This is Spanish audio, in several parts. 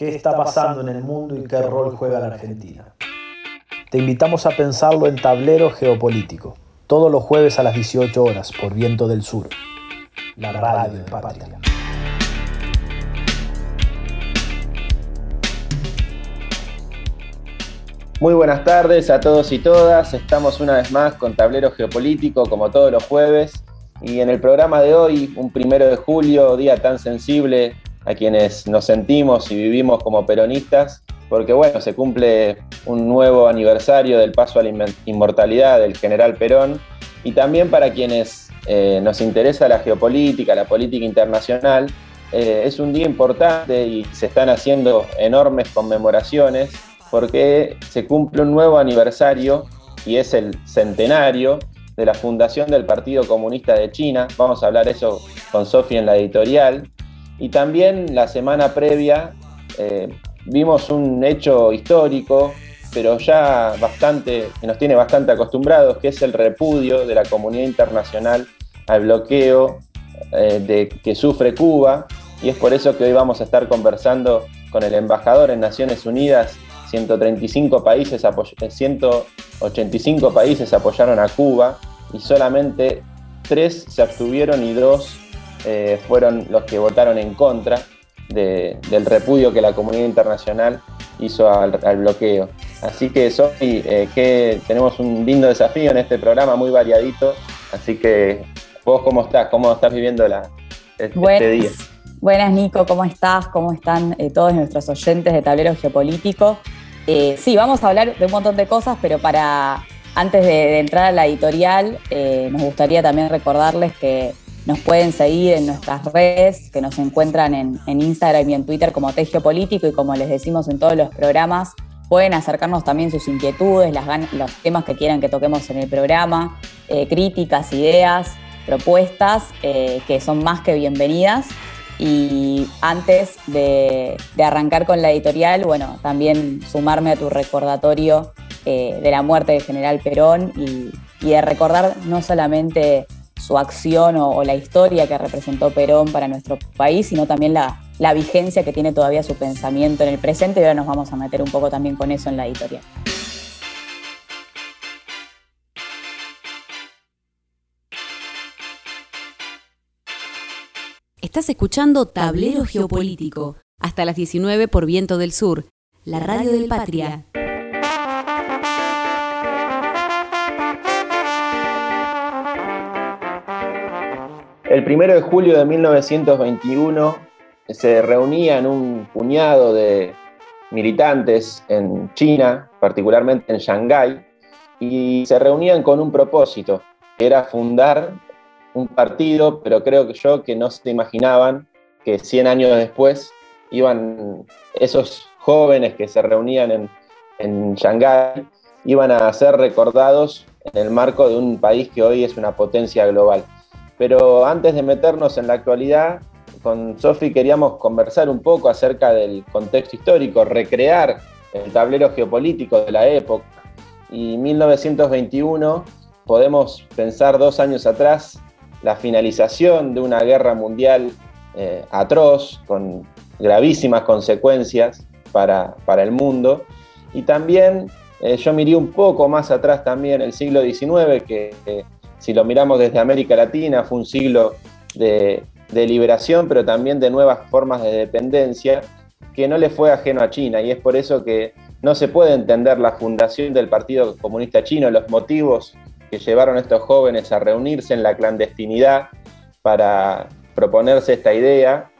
qué está pasando en el mundo y qué rol juega la Argentina. Te invitamos a pensarlo en Tablero Geopolítico, todos los jueves a las 18 horas por Viento del Sur, la radio Patria. Muy buenas tardes a todos y todas. Estamos una vez más con Tablero Geopolítico, como todos los jueves. Y en el programa de hoy, un primero de julio, día tan sensible a quienes nos sentimos y vivimos como peronistas, porque bueno, se cumple un nuevo aniversario del paso a la inmortalidad del general Perón, y también para quienes eh, nos interesa la geopolítica, la política internacional, eh, es un día importante y se están haciendo enormes conmemoraciones porque se cumple un nuevo aniversario y es el centenario de la fundación del Partido Comunista de China. Vamos a hablar eso con Sofi en la editorial. Y también la semana previa eh, vimos un hecho histórico, pero ya bastante, que nos tiene bastante acostumbrados, que es el repudio de la comunidad internacional al bloqueo eh, que sufre Cuba. Y es por eso que hoy vamos a estar conversando con el embajador en Naciones Unidas 135 países, 185 eh, países apoyaron a Cuba y solamente tres se abstuvieron y dos eh, fueron los que votaron en contra del repudio que la comunidad internacional hizo al, bloqueo. Así que, Sofi, eh, que tenemos un lindo desafío en este programa, muy variadito. Así que, vos, ¿cómo estás? ¿Cómo estás viviendo la, este día? Buenas, Nico, ¿cómo estás? ¿Cómo están todos nuestros oyentes de Tablero Geopolítico? Eh, sí, vamos a hablar de un montón de cosas, pero para antes de, entrar a la editorial, eh, nos gustaría también recordarles que nos pueden seguir en nuestras redes, que nos encuentran en, Instagram y en Twitter como Tegio Político y como les decimos en todos los programas, pueden acercarnos también sus inquietudes, los temas que quieran que toquemos en el programa, eh, críticas, ideas, propuestas, que son más que bienvenidas. Y antes de, arrancar con la editorial, bueno, también sumarme a tu recordatorio eh, de la muerte del general Perón y, de recordar no solamente su acción o, la historia que representó Perón para nuestro país, sino también la, la vigencia que tiene todavía su pensamiento en el presente y ahora nos vamos a meter un poco también con eso en la editorial. Estás escuchando Tablero Geopolítico, hasta las 19 por Viento del Sur, la radio del Patria. El primero de julio de 1921 se reunían un puñado de militantes en China, particularmente en Shanghái, y se reunían con un propósito, que era fundar un partido, pero creo que yo que no se imaginaban que 100 años después iban esos jóvenes que se reunían en, en Shanghái iban a ser recordados en el marco de un país que hoy es una potencia global. Pero antes de meternos en la actualidad, con Sofi queríamos conversar un poco acerca del contexto histórico, recrear el tablero geopolítico de la época. Y 1921 podemos pensar dos años atrás la finalización de una guerra mundial eh, atroz, con gravísimas consecuencias para, el mundo. Y también eh, yo miré un poco más atrás también el siglo XIX, que si lo miramos desde América Latina fue un siglo de, liberación, pero también de nuevas formas de dependencia, que no le fue ajeno a China. Y es por eso que no se puede entender la fundación del Partido Comunista Chino, los motivos que llevaron a estos jóvenes a reunirse en la clandestinidad para proponerse esta idea,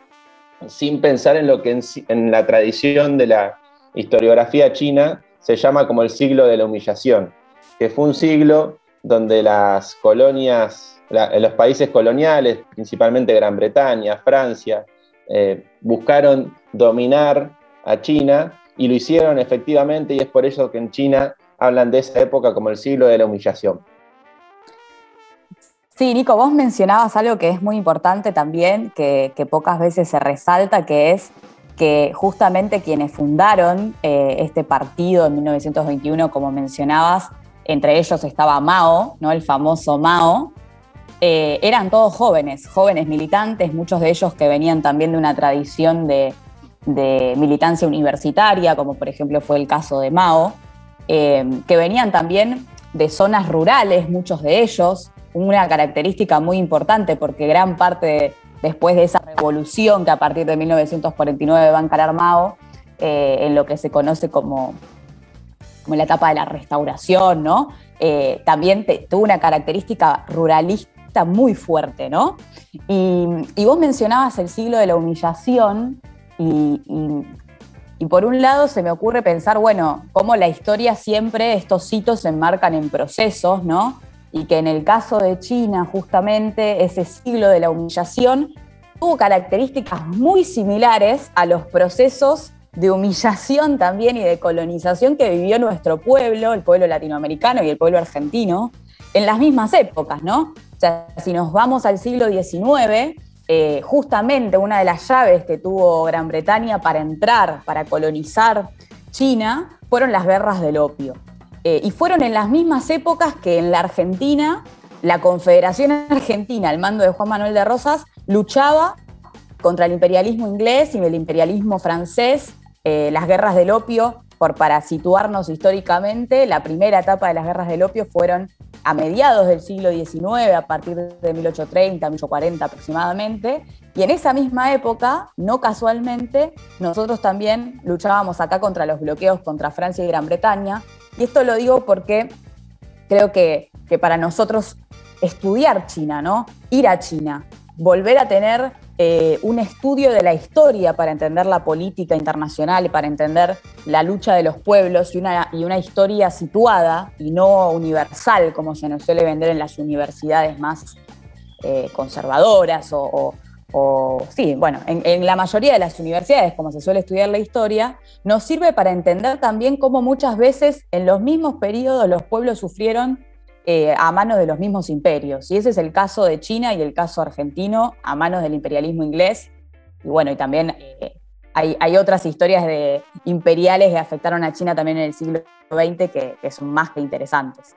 sin pensar en lo que en, la tradición de la historiografía china se llama como el siglo de la humillación, que fue un siglo donde las colonias, los países coloniales, principalmente Gran Bretaña, Francia, eh, buscaron dominar a China y lo hicieron efectivamente y es por eso que en China hablan de esa época como el siglo de la humillación. Sí, Nico, vos mencionabas algo que es muy importante también, que, pocas veces se resalta, que es que justamente quienes fundaron eh, este partido en 1921, como mencionabas, entre ellos estaba Mao, ¿no? el famoso Mao, eh, eran todos jóvenes, jóvenes militantes, muchos de ellos que venían también de una tradición de, militancia universitaria, como por ejemplo fue el caso de Mao, eh, que venían también de zonas rurales, muchos de ellos, una característica muy importante porque gran parte después de esa revolución que a partir de 1949 va a encarar Mao, eh, en lo que se conoce como, como la etapa de la restauración, ¿no? Eh, también tuvo una característica ruralista muy fuerte, ¿no? Y, vos mencionabas el siglo de la humillación y, y, por un lado se me ocurre pensar, bueno, cómo la historia siempre, estos hitos se enmarcan en procesos, ¿no? Y que en el caso de China, justamente, ese siglo de la humillación tuvo características muy similares a los procesos de humillación también y de colonización que vivió nuestro pueblo, el pueblo latinoamericano y el pueblo argentino, en las mismas épocas, ¿no? O sea, si nos vamos al siglo XIX, eh, justamente una de las llaves que tuvo Gran Bretaña para entrar, para colonizar China, fueron las guerras del opio. Eh, y fueron en las mismas épocas que en la Argentina, la Confederación Argentina, al mando de Juan Manuel de Rosas, luchaba contra el imperialismo inglés y el imperialismo francés eh, las guerras del opio, por, para situarnos históricamente, la primera etapa de las guerras del opio fueron a mediados del siglo XIX, a partir de 1830, 1840 aproximadamente, y en esa misma época, no casualmente, nosotros también luchábamos acá contra los bloqueos contra Francia y Gran Bretaña, y esto lo digo porque creo que, que para nosotros estudiar China, ¿no? Ir a China, volver a tener eh, un estudio de la historia para entender la política internacional, para entender la lucha de los pueblos y una, y una historia situada y no universal, como se nos suele vender en las universidades más eh, conservadoras o, sí, bueno, en, en, la mayoría de las universidades, como se suele estudiar la historia, nos sirve para entender también cómo muchas veces en los mismos periodos los pueblos sufrieron eh, a manos de los mismos imperios. Y ese es el caso de China y el caso argentino a manos del imperialismo inglés. Y bueno, y también eh, hay, otras historias de imperiales que afectaron a China también en el siglo XX que, son más que interesantes.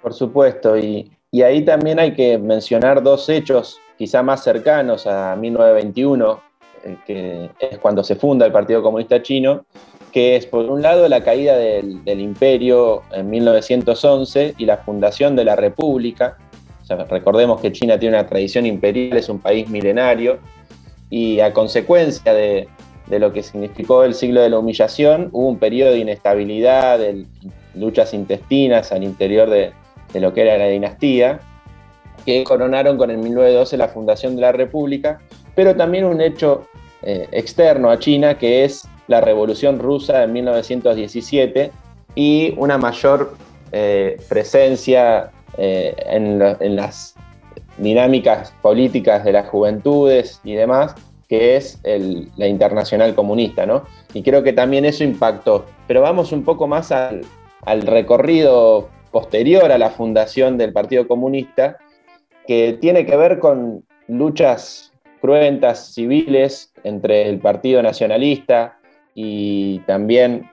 Por supuesto, y, ahí también hay que mencionar dos hechos quizá más cercanos a 1921, eh, que es cuando se funda el Partido Comunista Chino, que es por un lado la caída del, imperio en 1911 y la fundación de la república. recordemos que China tiene una tradición imperial, es un país milenario, y a consecuencia de, lo que significó el siglo de la humillación, hubo un periodo de inestabilidad, de luchas intestinas al interior de, lo que era la dinastía, que coronaron con el 1912 la fundación de la república, pero también un hecho eh, externo a China, que es la Revolución Rusa en 1917 y una mayor eh, presencia eh, en, las dinámicas políticas de las juventudes y demás, que es la internacional comunista, ¿no? Y creo que también eso impactó. Pero vamos un poco más al recorrido posterior a la fundación del Partido Comunista, que tiene que ver con luchas cruentas civiles entre el Partido Nacionalista, y también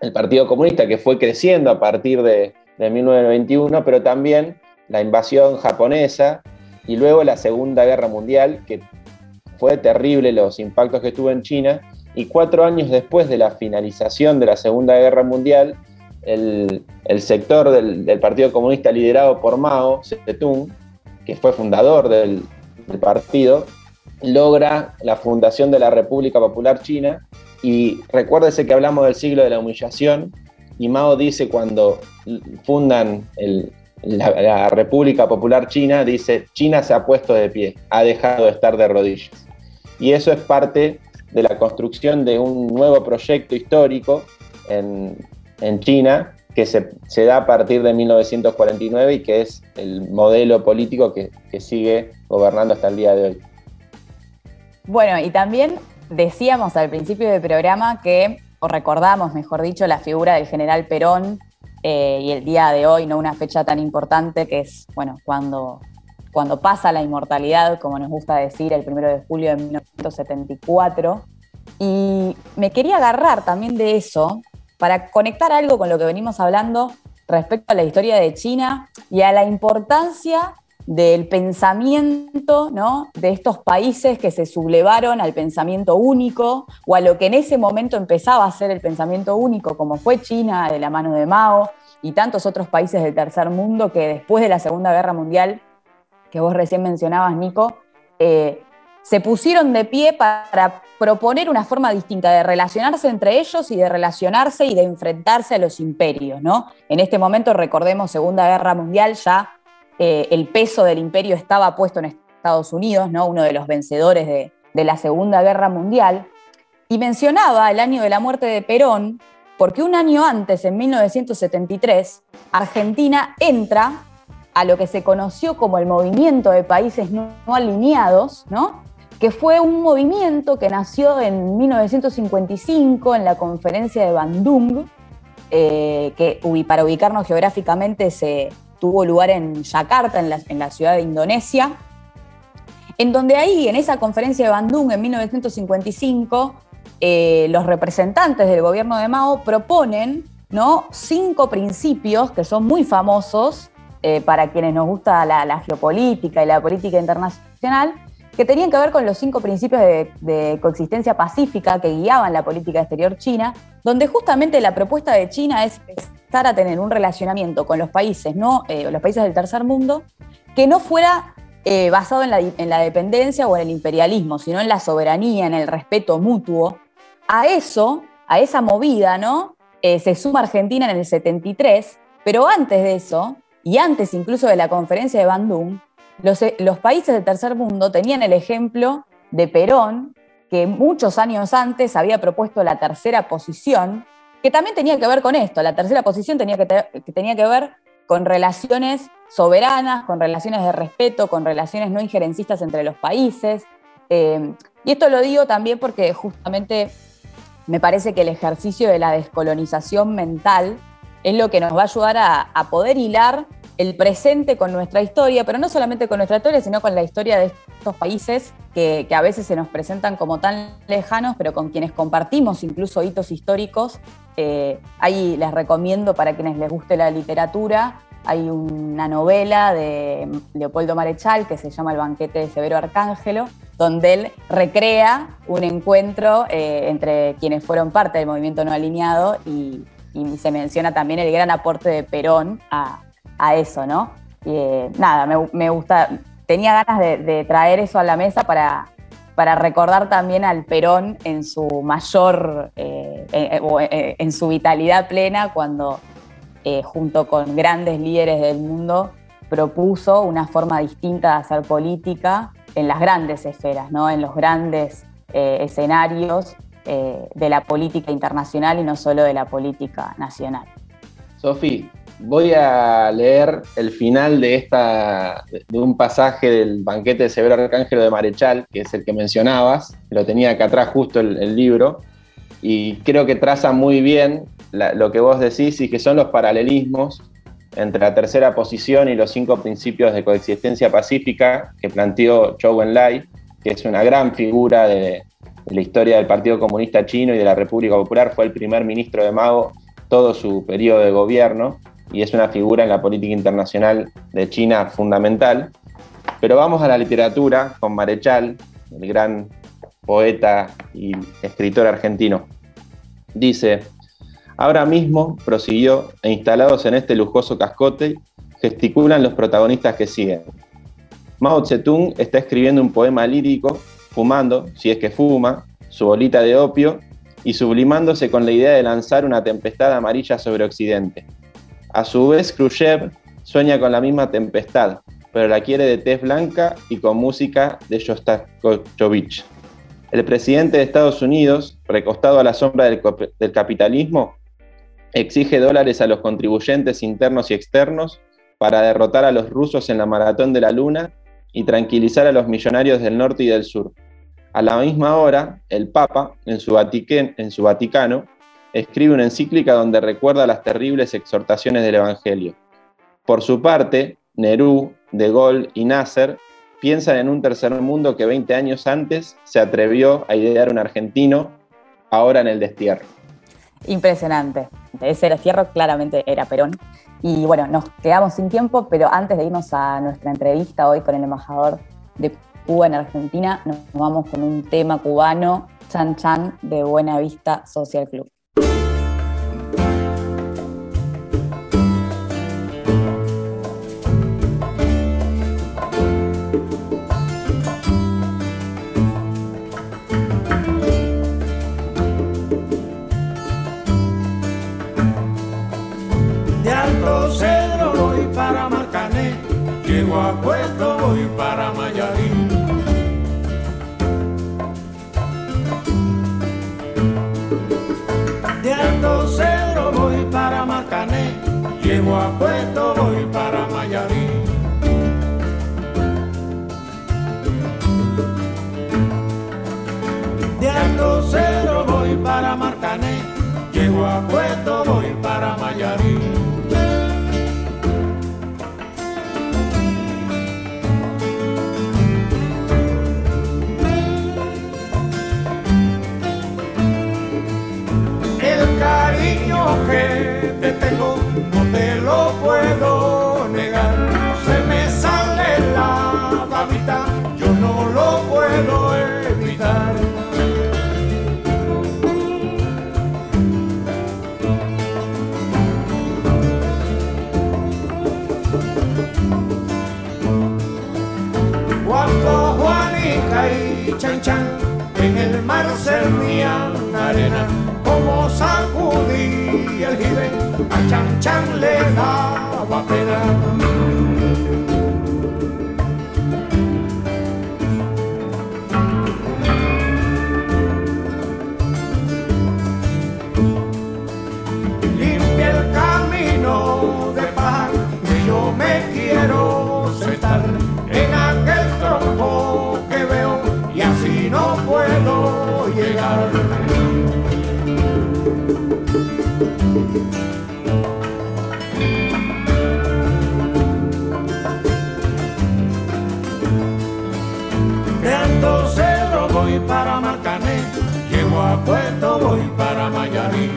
el Partido Comunista, que fue creciendo a partir de, 1921, pero también la invasión japonesa y luego la Segunda Guerra Mundial, que fue terrible los impactos que tuvo en China, y cuatro años después de la finalización de la Segunda Guerra Mundial, el, sector del, Partido Comunista liderado por Mao Zedong, que fue fundador del partido, logra la fundación de la República Popular China y recuérdese que hablamos del siglo de la humillación y Mao dice cuando fundan la, República Popular China, dice, China se ha puesto de pie, ha dejado de estar de rodillas. Y eso es parte de la construcción de un nuevo proyecto histórico en, China que se, da a partir de 1949 y que es el modelo político que, que sigue gobernando hasta el día de hoy. Bueno, y también decíamos al principio del programa que, o recordamos, mejor dicho, la figura del general Perón eh, y el día de hoy, ¿no? Una fecha tan importante que es, bueno, cuando, cuando pasa la inmortalidad, como nos gusta decir, el primero de julio de 1974. Y me quería agarrar también de eso para conectar algo con lo que venimos hablando respecto a la historia de China y a la importancia del pensamiento ¿no? de estos países que se sublevaron al pensamiento único o a lo que en ese momento empezaba a ser el pensamiento único, como fue China de la mano de Mao y tantos otros países del tercer mundo que después de la Segunda Guerra Mundial, que vos recién mencionabas, Nico, eh, se pusieron de pie para proponer una forma distinta de relacionarse entre ellos y de relacionarse y de enfrentarse a los imperios. ¿no? En este momento, recordemos, Segunda Guerra Mundial, ya eh, el peso del imperio estaba puesto en Estados Unidos, ¿no? uno de los vencedores de, la Segunda Guerra Mundial, y mencionaba el año de la muerte de Perón, porque un año antes, en 1973, Argentina entra a lo que se conoció como el movimiento de países no, alineados, ¿no? que fue un movimiento que nació en 1955 en la conferencia de Bandung, eh, que para ubicarnos geográficamente se tuvo lugar en Yakarta, en la, ciudad de Indonesia, en donde ahí, en esa conferencia de Bandung en 1955, eh, los representantes del gobierno de Mao proponen ¿no? cinco principios que son muy famosos eh, para quienes nos gusta la, geopolítica y la política internacional, que tenían que ver con los cinco principios de, coexistencia pacífica que guiaban la política exterior china, donde justamente la propuesta de China es estar a tener un relacionamiento con los países, ¿no? Eh, los países del tercer mundo, que no fuera basado en la, en la dependencia o en el imperialismo, sino en la soberanía, en el respeto mutuo a eso, a esa movida, ¿no? Eh, se suma Argentina en el 73, pero antes de eso, y antes incluso de la conferencia de Bandung, los, eh, los países del tercer mundo tenían el ejemplo de Perón, que muchos años antes había propuesto la tercera posición, que también tenía que ver con esto. La tercera posición tenía que, tenía que ver con relaciones soberanas, con relaciones de respeto, con relaciones no injerencistas entre los países. Eh, y esto lo digo también porque justamente me parece que el ejercicio de la descolonización mental es lo que nos va a ayudar a, poder hilar el presente con nuestra historia, pero no solamente con nuestra historia, sino con la historia de estos países que, a veces se nos presentan como tan lejanos, pero con quienes compartimos incluso hitos históricos. Eh, ahí les recomiendo para quienes les guste la literatura, hay una novela de Leopoldo Marechal que se llama El banquete de Severo Arcángelo, donde él recrea un encuentro eh, entre quienes fueron parte del movimiento no alineado y, se menciona también el gran aporte de Perón a, eso, ¿no? Eh, nada, me, gusta, tenía ganas de, traer eso a la mesa para, para recordar también al Perón en su mayor, eh, en su vitalidad plena cuando junto con grandes líderes del mundo propuso una forma distinta de hacer política en las grandes esferas, ¿no? en los grandes eh, escenarios eh, de la política internacional y no solo de la política nacional. Sofi, voy a leer el final de, esta, de un pasaje del banquete de Severo Arcángelo de Marechal, que es el que mencionabas, lo tenía acá atrás justo el, libro, y creo que traza muy bien lo que vos decís y que son los paralelismos entre la tercera posición y los cinco principios de coexistencia pacífica que planteó Zhou Enlai, que es una gran figura de, la historia del Partido Comunista Chino y de la República Popular, fue el primer ministro de Mao todo su periodo de gobierno y es una figura en la política internacional de China fundamental. Pero vamos a la literatura con Marechal, el gran poeta y escritor argentino. Dice, Ahora mismo, prosiguió, e instalados en este lujoso cascote, gesticulan los protagonistas que siguen. Mao Zedong está escribiendo un poema lírico, fumando, si es que fuma, su bolita de opio y sublimándose con la idea de lanzar una tempestad amarilla sobre Occidente. A su vez, Khrushchev sueña con la misma tempestad, pero la quiere de tez blanca y con música de Shostakovich. El presidente de Estados Unidos, recostado a la sombra del, del capitalismo, exige dólares a los contribuyentes internos y externos para derrotar a los rusos en la maratón de la Luna y tranquilizar a los millonarios del norte y del sur. A la misma hora, el Papa, en su, Vaticano, escribe una encíclica donde recuerda las terribles exhortaciones del Evangelio. Por su parte, Nerú, De Gaulle y Nasser piensan en un tercer mundo que 20 años antes se atrevió a idear un argentino, ahora en el destierro. Impresionante. Ese destierro claramente era Perón. Y bueno, nos quedamos sin tiempo, pero antes de irnos a nuestra entrevista hoy con el embajador de Cuba en Argentina, nos vamos con un tema cubano, Chan Chan, de Buena Vista Social Club. Llegar. voy para Marcané, llego a Puerto, voy para Mayarí.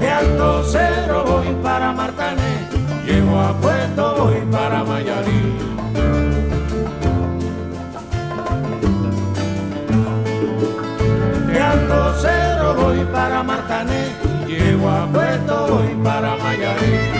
De Alto Cero voy para Marcané, llego a Puerto, voy para Mayarí. Cerro voy para Martané, llego a Puerto voy para Mayarí.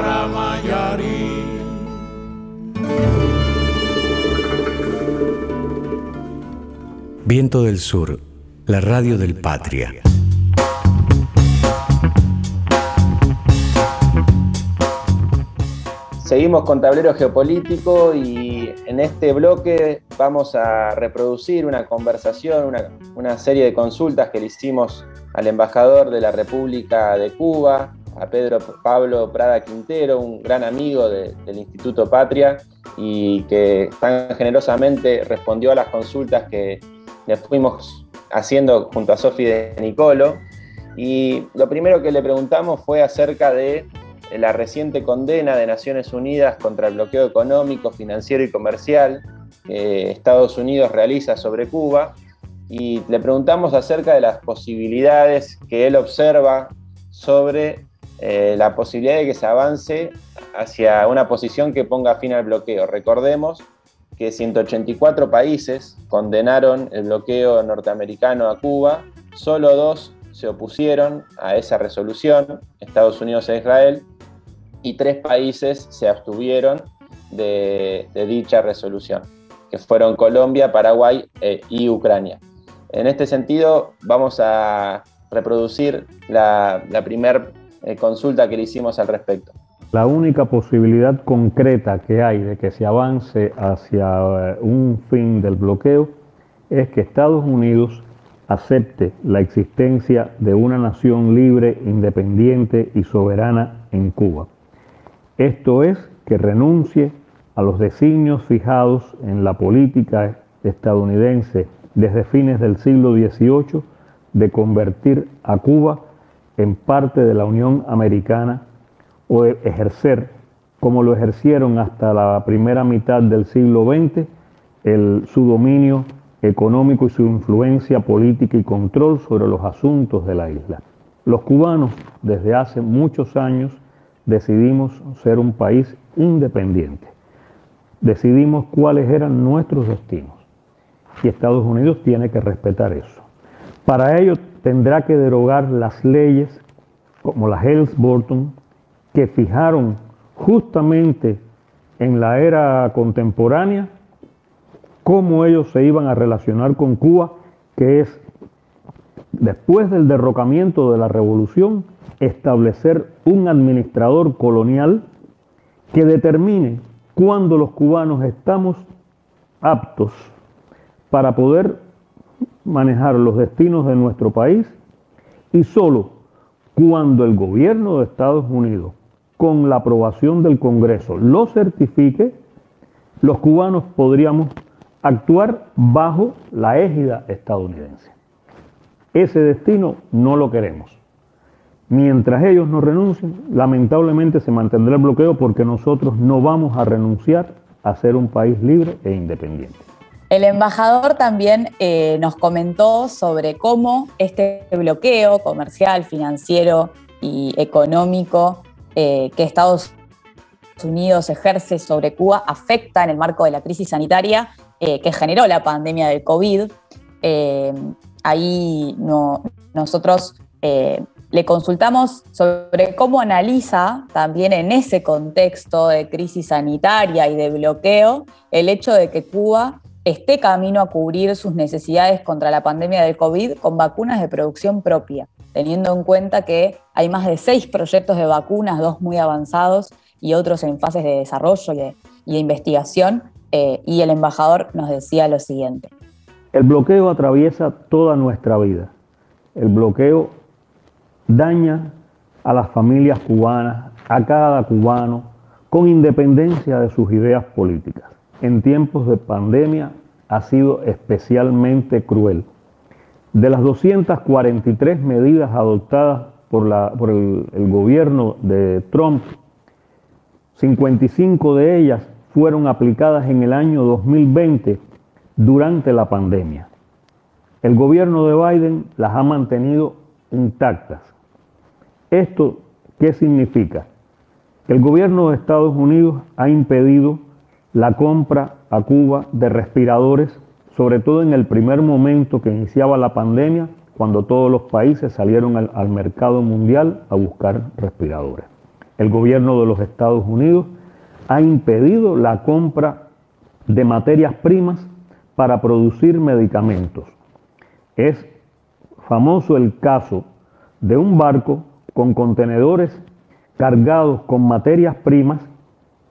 Viento del Sur, la radio del Patria. Seguimos con tablero geopolítico y en este bloque vamos a reproducir una conversación, una, serie de consultas que le hicimos al embajador de la República de Cuba, a Pedro Pablo Prada Quintero, un gran amigo del Instituto Patria y que tan generosamente respondió a las consultas que le fuimos haciendo junto a Sofi de Nicolo. Y lo primero que le preguntamos fue acerca de la reciente condena de Naciones Unidas contra el bloqueo económico, financiero y comercial que Estados Unidos realiza sobre Cuba y le preguntamos acerca de las posibilidades que él observa sobre eh, la posibilidad de que se avance hacia una posición que ponga fin al bloqueo. Recordemos que 184 países condenaron el bloqueo norteamericano a Cuba, solo dos se opusieron a esa resolución, Estados Unidos e Israel, y tres países se abstuvieron de, dicha resolución, que fueron Colombia, Paraguay eh, y Ucrania. En este sentido, vamos a reproducir la, primera eh, consulta que le hicimos al respecto. La única posibilidad concreta que hay de que se avance hacia eh, un fin del bloqueo es que Estados Unidos acepte la existencia de una nación libre, independiente y soberana en Cuba. Esto es que renuncie a los designios fijados en la política estadounidense desde fines del siglo XVIII de convertir a Cuba en parte de la Unión Americana o ejercer, como lo ejercieron hasta la primera mitad del siglo XX, el, su dominio económico y su influencia política y control sobre los asuntos de la isla. Los cubanos desde hace muchos años decidimos ser un país independiente. Decidimos cuáles eran nuestros destinos y Estados Unidos tiene que respetar eso. Para ello tendrá que derogar las leyes como la Helms-Burton que fijaron justamente en la era contemporánea cómo ellos se iban a relacionar con Cuba, que es después del derrocamiento de la revolución establecer un administrador colonial que determine cuándo los cubanos estamos aptos para poder manejar los destinos de nuestro país y solo cuando el gobierno de Estados Unidos, con la aprobación del Congreso, lo certifique, los cubanos podríamos actuar bajo la égida estadounidense. Ese destino no lo queremos. Mientras ellos no renuncien, lamentablemente se mantendrá el bloqueo porque nosotros no vamos a renunciar a ser un país libre e independiente. El embajador también eh, nos comentó sobre cómo este bloqueo comercial, financiero y económico eh, que Estados Unidos ejerce sobre Cuba afecta en el marco de la crisis sanitaria eh, que generó la pandemia del COVID. ahí nosotros le consultamos sobre cómo analiza también en ese contexto de crisis sanitaria y de bloqueo el hecho de que Cuba esté camino a cubrir sus necesidades contra la pandemia del COVID con vacunas de producción propia, teniendo en cuenta que hay más de seis proyectos de vacunas, dos muy avanzados y otros en fases de desarrollo y de, investigación. Eh, y el embajador nos decía lo siguiente. El bloqueo atraviesa toda nuestra vida. El bloqueo daña a las familias cubanas, a cada cubano, con independencia de sus ideas políticas en tiempos de pandemia ha sido especialmente cruel. De las 243 medidas adoptadas por, el, gobierno de Trump, 55 de ellas fueron aplicadas en el año 2020 durante la pandemia. El gobierno de Biden las ha mantenido intactas. ¿Esto qué significa? El gobierno de Estados Unidos ha impedido la compra a Cuba de respiradores, sobre todo en el primer momento que iniciaba la pandemia, cuando todos los países salieron al, mercado mundial a buscar respiradores. El gobierno de los Estados Unidos ha impedido la compra de materias primas para producir medicamentos. Es famoso el caso de un barco con contenedores cargados con materias primas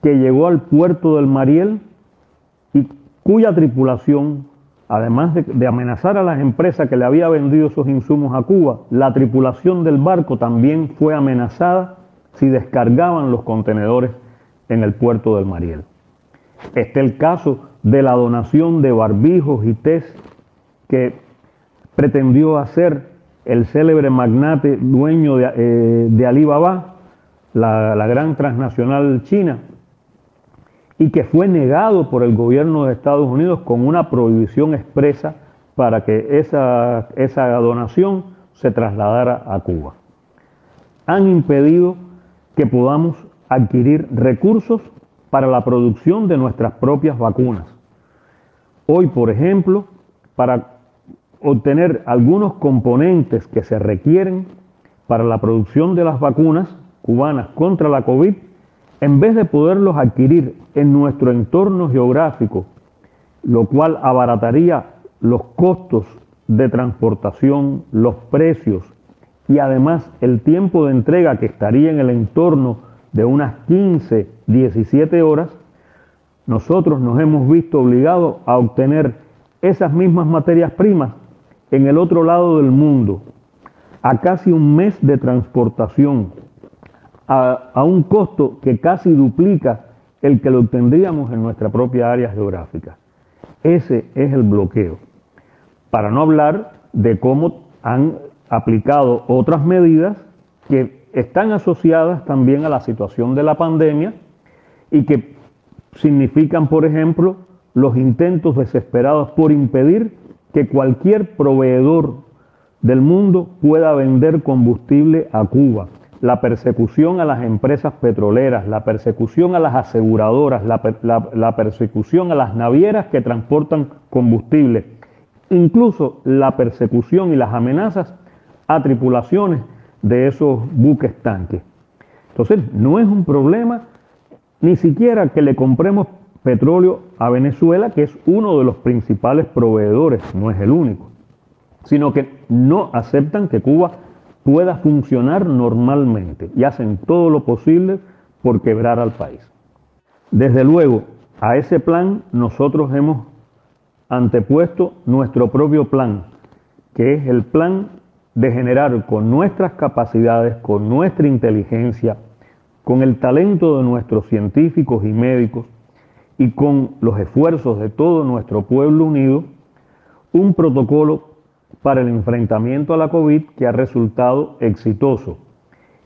que llegó al puerto del Mariel y cuya tripulación, además de, amenazar a las empresas que le había vendido esos insumos a Cuba, la tripulación del barco también fue amenazada si descargaban los contenedores en el puerto del Mariel. Este es el caso de la donación de barbijos y test que pretendió hacer el célebre magnate dueño de, eh, Alibaba la gran transnacional china, y que fue negado por el gobierno de Estados Unidos con una prohibición expresa para que esa, esa donación se trasladara a Cuba. Han impedido que podamos adquirir recursos para la producción de nuestras propias vacunas. Hoy, por ejemplo, para obtener algunos componentes que se requieren para la producción de las vacunas cubanas contra la COVID, en vez de poderlos adquirir en nuestro entorno geográfico, lo cual abarataría los costos de transportación, los precios y además el tiempo de entrega que estaría en el entorno de unas 15, 17 horas, nosotros nos hemos visto obligados a obtener esas mismas materias primas en el otro lado del mundo, a casi un mes de transportación, a, un costo que casi duplica el que lo obtendríamos en nuestra propia área geográfica. Ese es el bloqueo. Para no hablar de cómo han aplicado otras medidas que están asociadas también a la situación de la pandemia y que significan, por ejemplo, los intentos desesperados por impedir que cualquier proveedor del mundo pueda vender combustible a Cuba, la persecución a las empresas petroleras, la persecución a las aseguradoras, la, persecución a las navieras que transportan combustible, incluso la persecución y las amenazas a tripulaciones de esos buques tanques. Entonces, no es un problema ni siquiera que le compremos petróleo a Venezuela, que es uno de los principales proveedores, no es el único, sino que no aceptan que Cuba pueda funcionar normalmente y hacen todo lo posible por quebrar al país. Desde luego, a ese plan nosotros hemos antepuesto nuestro propio plan, que es el plan de generar con nuestras capacidades, con nuestra inteligencia, con el talento de nuestros científicos y médicos, y con los esfuerzos de todo nuestro pueblo unido, un protocolo para el enfrentamiento a la COVID que ha resultado exitoso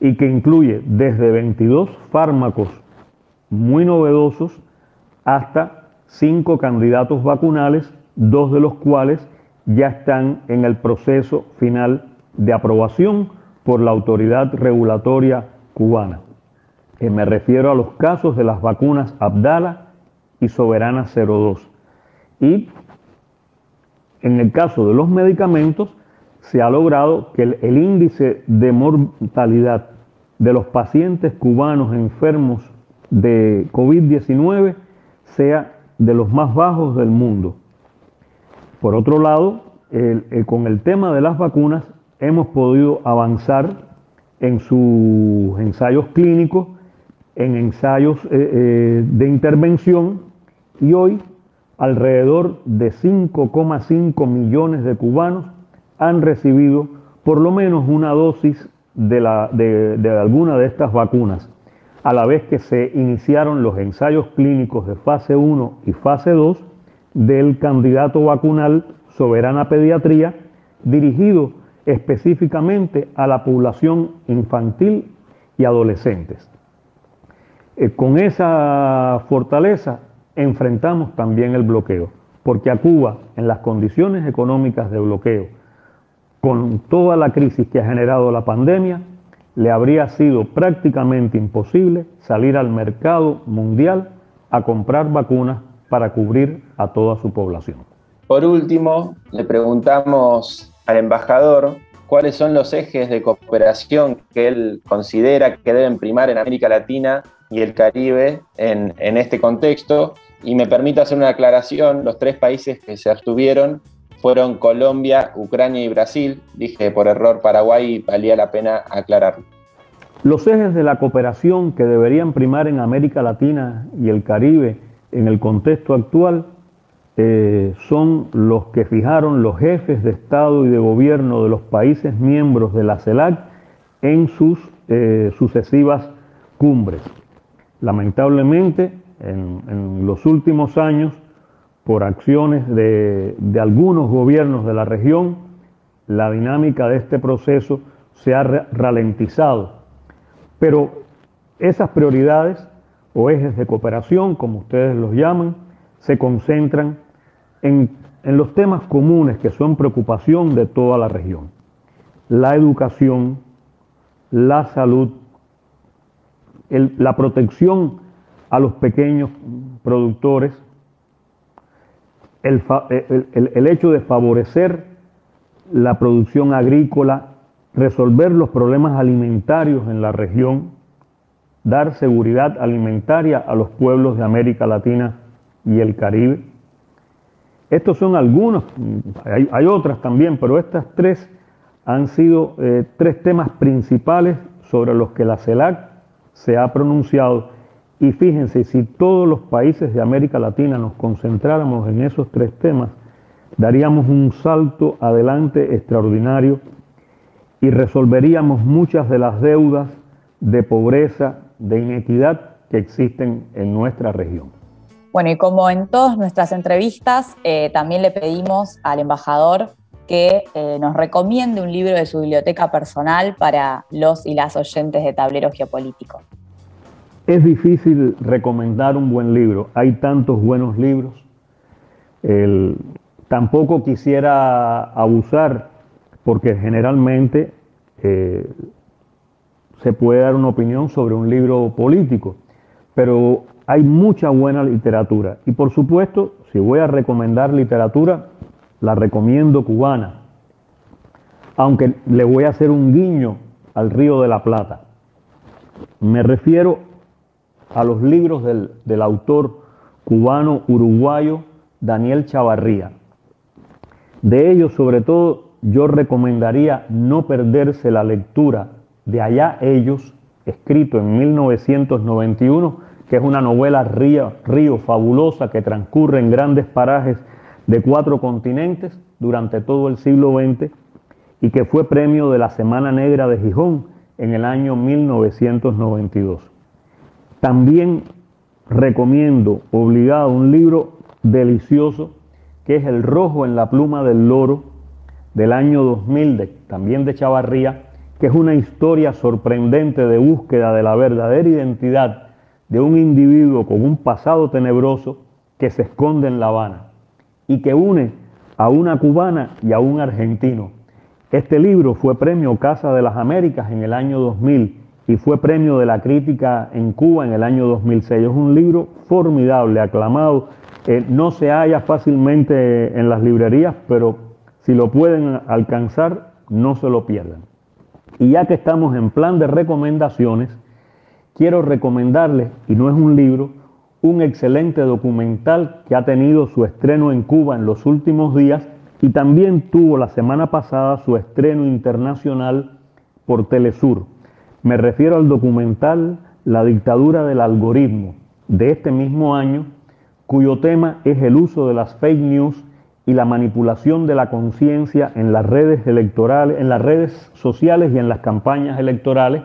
y que incluye desde 22 fármacos muy novedosos hasta cinco candidatos vacunales, dos de los cuales ya están en el proceso final de aprobación por la autoridad regulatoria cubana. Eh, me refiero a los casos de las vacunas Abdala y Soberana 02. Y en el caso de los medicamentos, se ha logrado que el, índice de mortalidad de los pacientes cubanos enfermos de COVID-19 sea de los más bajos del mundo. Por otro lado, con el tema de las vacunas hemos podido avanzar en sus ensayos clínicos, en ensayos eh, eh, de intervención y hoy alrededor de 5,5 millones de cubanos han recibido por lo menos una dosis de, alguna de estas vacunas, a la vez que se iniciaron los ensayos clínicos de fase 1 y fase 2 del candidato vacunal Soberana Pediatría, dirigido específicamente a la población infantil y adolescentes. Eh, con esa fortaleza enfrentamos también el bloqueo, porque a Cuba, en las condiciones económicas de bloqueo, con toda la crisis que ha generado la pandemia, le habría sido prácticamente imposible salir al mercado mundial a comprar vacunas para cubrir a toda su población. Por último, le preguntamos al embajador cuáles son los ejes de cooperación que él considera que deben primar en América Latina y el Caribe en, en este contexto y me permito hacer una aclaración, los tres países que se abstuvieron fueron Colombia, Ucrania y Brasil. Dije por error Paraguay y valía la pena aclararlo. Los ejes de la cooperación que deberían primar en América Latina y el Caribe en el contexto actual eh, son los que fijaron los jefes de Estado y de gobierno de los países miembros de la CELAC en sus eh, sucesivas cumbres. Lamentablemente, en, los últimos años, por acciones de, algunos gobiernos de la región, la dinámica de este proceso se ha ralentizado. Pero Esas prioridades o ejes de cooperación, como ustedes los llaman, se concentran en, los temas comunes que son preocupación de toda la región. La educación, la salud, el- la protección a los pequeños productores, el, fa- el- hecho de favorecer la producción agrícola, resolver los problemas alimentarios en la región, dar seguridad alimentaria a los pueblos de América Latina y el Caribe. Estos son algunos, hay, hay otras también, pero estas tres han sido eh, tres temas principales sobre los que la CELAC se ha pronunciado. Y fíjense, si todos los países de América Latina nos concentráramos en esos tres temas, daríamos un salto adelante extraordinario y resolveríamos muchas de las deudas de pobreza, de inequidad que existen en nuestra región. Bueno, y como en todas nuestras entrevistas, eh, también le pedimos al embajador que eh, nos recomiende un libro de su biblioteca personal para los y las oyentes de Tablero Geopolítico. Es difícil recomendar un buen libro, hay tantos buenos libros. El- tampoco quisiera abusar, porque generalmente eh, se puede dar una opinión sobre un libro político, pero hay mucha buena literatura. Y por supuesto, si voy a recomendar literatura, la recomiendo cubana, aunque le voy a hacer un guiño al Río de la Plata. Me refiero a los libros del, del autor cubano uruguayo Daniel Chavarría. De ellos, sobre todo, yo recomendaría no perderse la lectura de Allá ellos, escrito en 1991, que es una novela río, río fabulosa que transcurre en grandes parajes de cuatro continentes durante todo el siglo XX y que fue premio de la Semana Negra de Gijón en el año 1992. También recomiendo obligado un libro delicioso que es El Rojo en la Pluma del Loro del año 2000, de- también de Chavarría, que es una historia sorprendente de búsqueda de la verdadera identidad de un individuo con un pasado tenebroso que se esconde en La Habana y que une a una cubana y a un argentino. Este libro fue premio Casa de las Américas en el año 2000 y fue premio de la crítica en Cuba en el año 2006. Es un libro formidable, aclamado. Eh, no se halla fácilmente en las librerías, pero si lo pueden alcanzar, no se lo pierdan. Y ya que estamos en plan de recomendaciones, quiero recomendarles, y no es un libro, un excelente documental que ha tenido su estreno en Cuba en los últimos días y también tuvo la semana pasada su estreno internacional por Telesur. Me refiero al documental La dictadura del algoritmo de este mismo año, cuyo tema es el uso de las fake news y la manipulación de la conciencia en las redes electorales, en las redes sociales y en las campañas electorales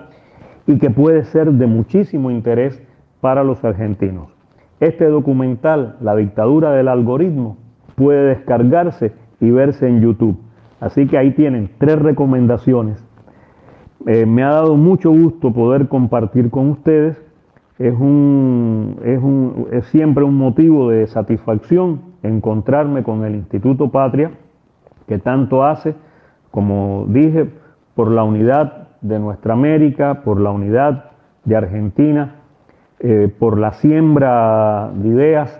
y que puede ser de muchísimo interés para los argentinos. Este documental, La dictadura del algoritmo, puede descargarse y verse en YouTube. Así que ahí tienen tres recomendaciones. Eh, me ha dado mucho gusto poder compartir con ustedes. Es, un, es, un, es siempre un motivo de satisfacción encontrarme con el Instituto Patria, que tanto hace, como dije, por la unidad de nuestra América, por la unidad de Argentina, eh, por la siembra de ideas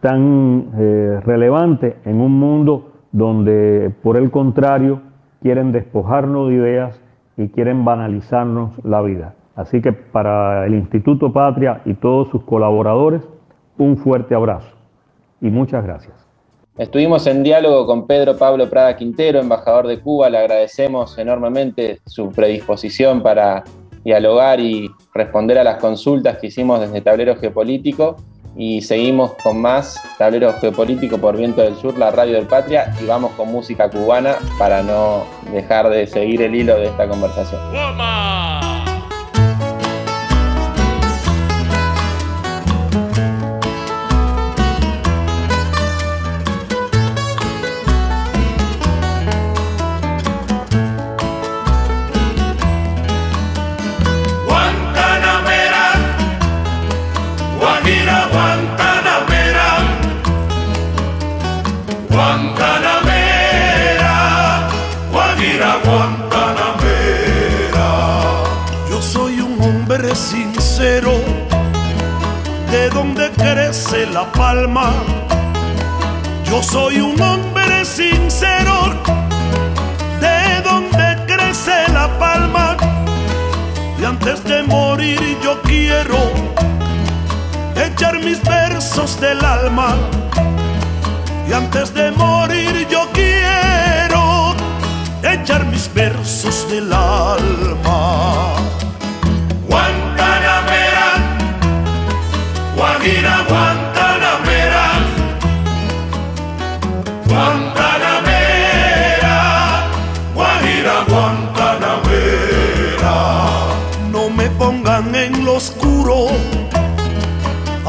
tan eh, relevante en un mundo donde, por el contrario, quieren despojarnos de ideas y quieren banalizarnos la vida. Así que para el Instituto Patria y todos sus colaboradores, un fuerte abrazo y muchas gracias. Estuvimos en diálogo con Pedro Pablo Prada Quintero, embajador de Cuba. Le agradecemos enormemente su predisposición para dialogar y responder a las consultas que hicimos desde Tablero Geopolítico. Y seguimos con más Tablero Geopolítico por Viento del Sur, la radio del Patria, y vamos con música cubana para no dejar de seguir el hilo de esta conversación. La palma. Yo soy un hombre sincero, de donde crece la palma. Y antes de morir yo quiero echar mis versos del alma. Y antes de morir yo quiero echar mis versos del alma. Guantanamera, Guajira, Guantanamera,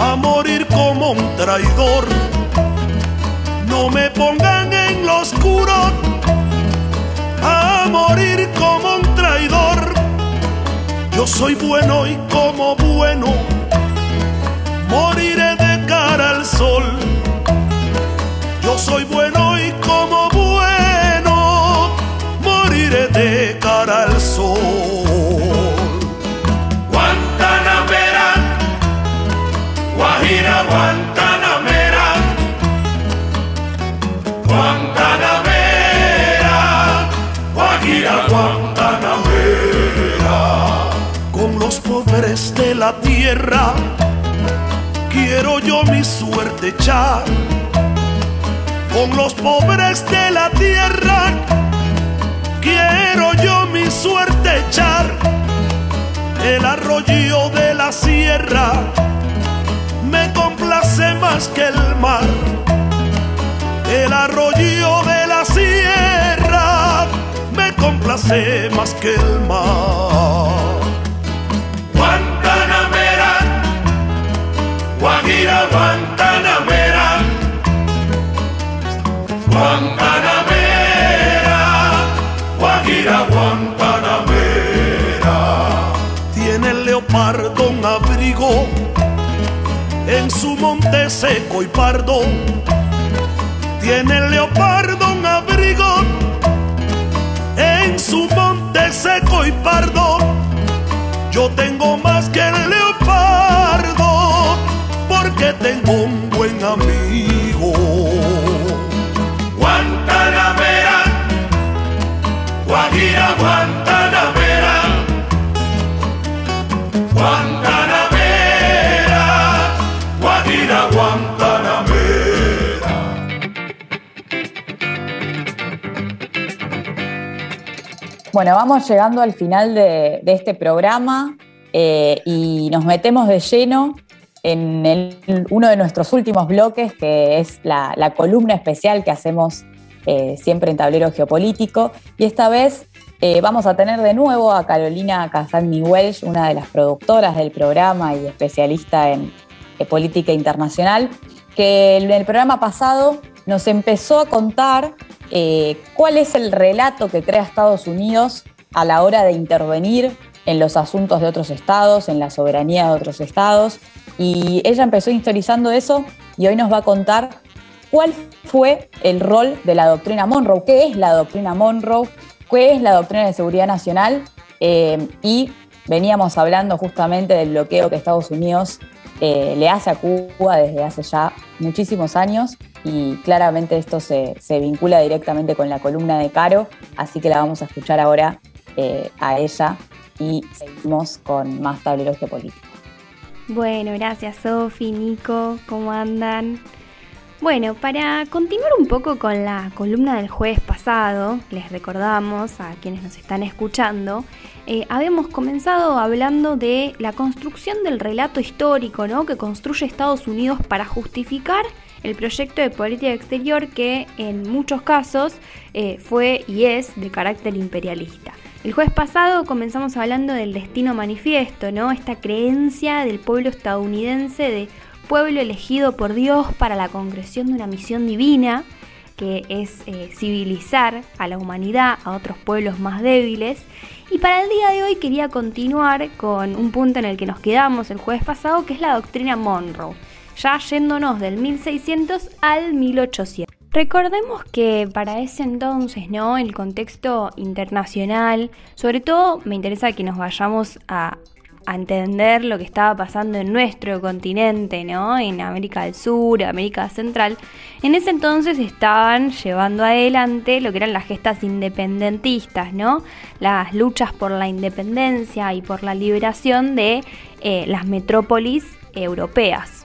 a morir como un traidor. No me pongan en lo oscuro a morir como un traidor. Yo soy bueno y como bueno moriré de cara al sol. Yo soy bueno Guantanamera, Guantanamera, Guajira, Guantanamera. Con los pobres de la tierra quiero yo mi suerte echar. Con los pobres de la tierra quiero yo mi suerte echar. El arroyo de la sierra complace más que el mar. El arroyo de la sierra me complace más que el mar. Guantanamera, Guajira, Guantanamera, Guantanamera, Guajira, Guantanamera. Tiene el leopardo un abrigo su monte seco y pardo. Tiene el leopardo un abrigo en su monte seco y pardo. Yo tengo más que el leopardo porque tengo un buen amigo. Guantanamera, Guajira, Guantanamera, Guantanamera, Bueno, vamos llegando al final de, este programa eh, y nos metemos de lleno en uno de nuestros últimos bloques, que es la, columna especial que hacemos eh, siempre en Tablero Geopolítico. Y esta vez eh, vamos a tener de nuevo a Carolina Casani Welsh, una de las productoras del programa y especialista en política internacional, que en el programa pasado nos empezó a contar eh, cuál es el relato que crea Estados Unidos a la hora de intervenir en los asuntos de otros estados, en la soberanía de otros estados. Y ella empezó historizando eso y hoy nos va a contar cuál fue el rol de la doctrina Monroe, qué es la doctrina Monroe, qué es la doctrina de seguridad nacional. eh, y veníamos hablando justamente del bloqueo que Estados Unidos eh, le hace a Cuba desde hace ya muchísimos años y claramente esto se, se vincula directamente con la columna de Caro, así que la vamos a escuchar ahora eh, a ella y seguimos con más tableros geopolíticos. Bueno, gracias Sofi, Nico, ¿cómo andan? Bueno, para continuar un poco con la columna del jueves pasado, les recordamos a quienes nos están escuchando, eh, habíamos comenzado hablando de la construcción del relato histórico ¿no? que construye Estados Unidos para justificar el proyecto de política exterior que en muchos casos eh, fue y es de carácter imperialista. El jueves pasado comenzamos hablando del destino manifiesto, ¿no? Esta creencia del pueblo estadounidense de pueblo elegido por Dios para la concreción de una misión divina, que es eh, civilizar a la humanidad, a otros pueblos más débiles. Y para el día de hoy quería continuar con un punto en el que nos quedamos el jueves pasado, que es la doctrina Monroe, ya yéndonos del 1600 al 1800. Recordemos que para ese entonces, ¿no? El contexto internacional, sobre todo me interesa que nos vayamos a a entender lo que estaba pasando en nuestro continente, ¿no? En América del Sur, América Central, en ese entonces estaban llevando adelante lo que eran las gestas independentistas, ¿no? Las luchas por la independencia y por la liberación de eh, las metrópolis europeas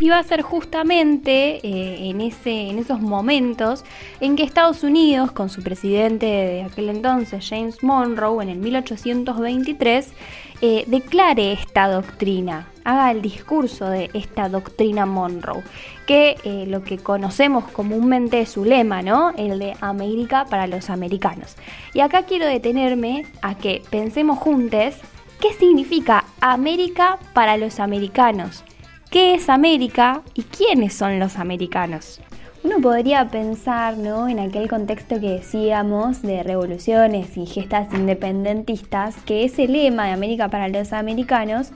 iba a ser justamente eh, en, ese, en esos momentos en que Estados Unidos, con su presidente de aquel entonces, James Monroe, en el 1823, eh, declare esta doctrina, haga el discurso de esta doctrina Monroe, que eh, lo que conocemos comúnmente es su lema, ¿no? El de América para los americanos. Y acá quiero detenerme a que pensemos juntos qué significa América para los americanos qué es América y quiénes son los americanos. Uno podría pensar ¿no? en aquel contexto que decíamos de revoluciones y gestas independentistas que ese lema de América para los americanos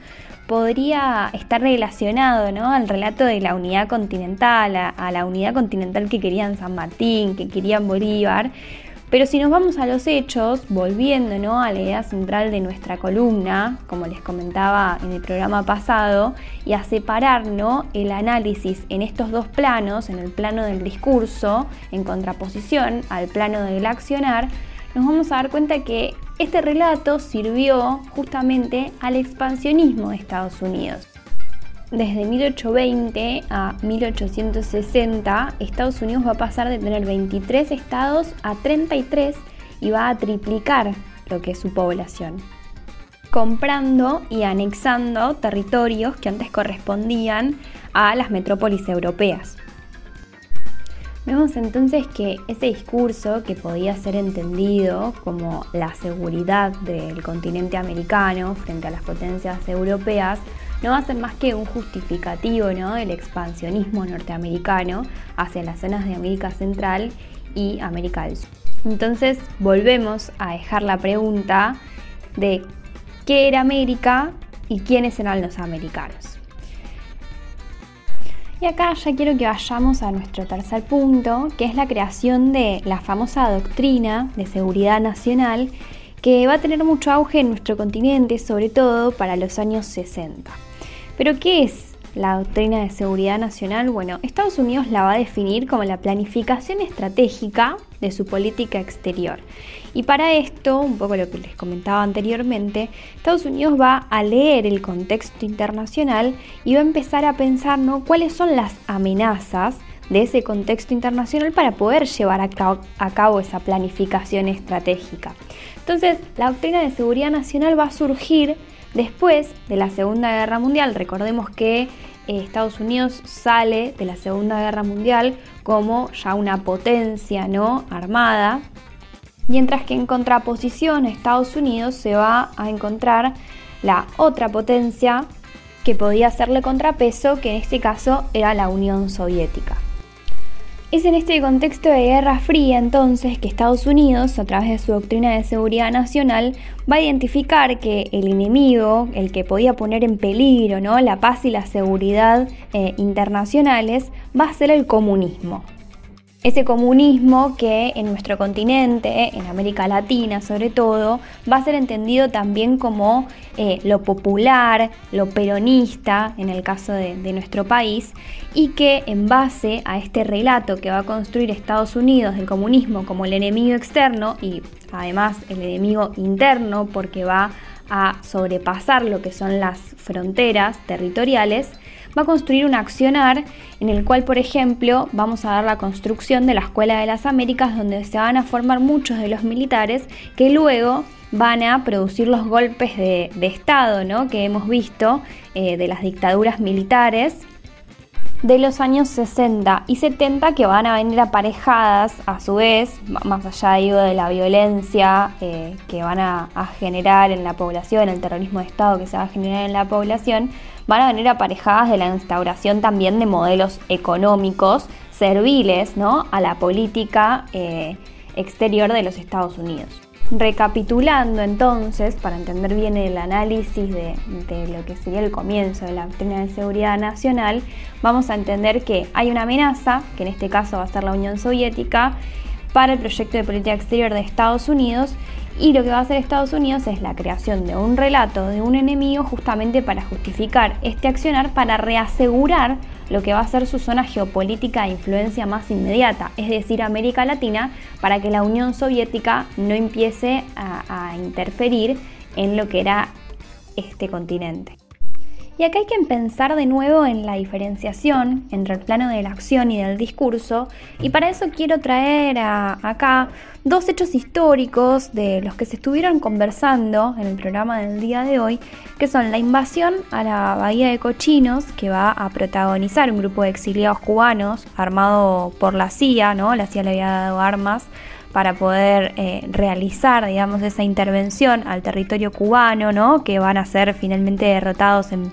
podría estar relacionado ¿no? al relato de la unidad continental, a la unidad continental que querían San Martín, que querían Bolívar, pero si nos vamos a los hechos, volviendo ¿no? a la idea central de nuestra columna, como les comentaba en el programa pasado, y a separar el análisis en estos dos planos, en el plano del discurso, en contraposición al plano del accionar, nos vamos a dar cuenta que este relato sirvió justamente al expansionismo de Estados Unidos. Desde 1820 a 1860, Estados Unidos va a pasar de tener 23 estados a 33 y va a triplicar lo que es su población, comprando y anexando territorios que antes correspondían a las metrópolis europeas. Vemos entonces que ese discurso que podía ser entendido como la seguridad del continente americano frente a las potencias europeas no ser más que un justificativo ¿no? del expansionismo norteamericano hacia las zonas de América Central y América del Sur. Entonces volvemos a dejar la pregunta de qué era América y quiénes eran los americanos. Y acá ya quiero que vayamos a nuestro tercer punto, que es la creación de la famosa doctrina de seguridad nacional que va a tener mucho auge en nuestro continente, sobre todo para los años 60. Pero ¿qué es la doctrina de seguridad nacional? Bueno, Estados Unidos la va a definir como la planificación estratégica de su política exterior. Y para esto, un poco lo que les comentaba anteriormente, Estados Unidos va a leer el contexto internacional y va a empezar a pensar cuáles son las amenazas de ese contexto internacional para poder llevar a cabo, esa planificación estratégica. Entonces, la doctrina de seguridad nacional va a surgir Después de la Segunda Guerra Mundial, recordemos que eh, Estados Unidos sale de la Segunda Guerra Mundial como ya una potencia ¿no? armada, mientras que en contraposición Estados Unidos se va a encontrar la otra potencia que podía hacerle contrapeso, que en este caso era la Unión Soviética. Es en este contexto de Guerra Fría entonces que Estados Unidos, a través de su doctrina de seguridad nacional, va a identificar que el enemigo, el que podía poner en peligro ¿no? la paz y la seguridad eh, internacionales, va a ser el comunismo ese comunismo que en nuestro continente, en América Latina sobre todo, va a ser entendido también como eh, lo popular, lo peronista, en el caso de, de, nuestro país, y que en base a este relato que va a construir Estados Unidos del comunismo como el enemigo externo y además el enemigo interno porque va a sobrepasar lo que son las fronteras territoriales, va a construir un accionar en el cual, por ejemplo, vamos a dar la construcción de la Escuela de las Américas, donde se van a formar muchos de los militares que luego van a producir los golpes de, Estado ¿no? que hemos visto eh, de las dictaduras militares de los años 60 y 70 que van a venir aparejadas a su vez, más allá de la violencia eh, que van a, a, generar en la población, el terrorismo de Estado que se va a generar en la población, van a venir aparejadas de la instauración también de modelos económicos serviles ¿no? a la política eh, exterior de los Estados Unidos. Recapitulando entonces, para entender bien el análisis de, de, lo que sería el comienzo de la doctrina de seguridad nacional, vamos a entender que hay una amenaza, que en este caso va a ser la Unión Soviética, para el proyecto de política exterior de Estados Unidos Y lo que va a hacer Estados Unidos es la creación de un relato de un enemigo justamente para justificar este accionar, para reasegurar lo que va a ser su zona geopolítica de influencia más inmediata, es decir, América Latina, para que la Unión Soviética no empiece a, a interferir en lo que era este continente. Y acá hay que pensar de nuevo en la diferenciación entre el plano de la acción y del discurso, y para eso quiero traer acá dos hechos históricos de los que se estuvieron conversando en el programa del día de hoy, que son la invasión a la Bahía de Cochinos, que va a protagonizar un grupo de exiliados cubanos armado por la CIA, ¿no? La CIA le había dado armas para poder eh, realizar, digamos, esa intervención al territorio cubano, ¿no? Que van a ser finalmente derrotados en,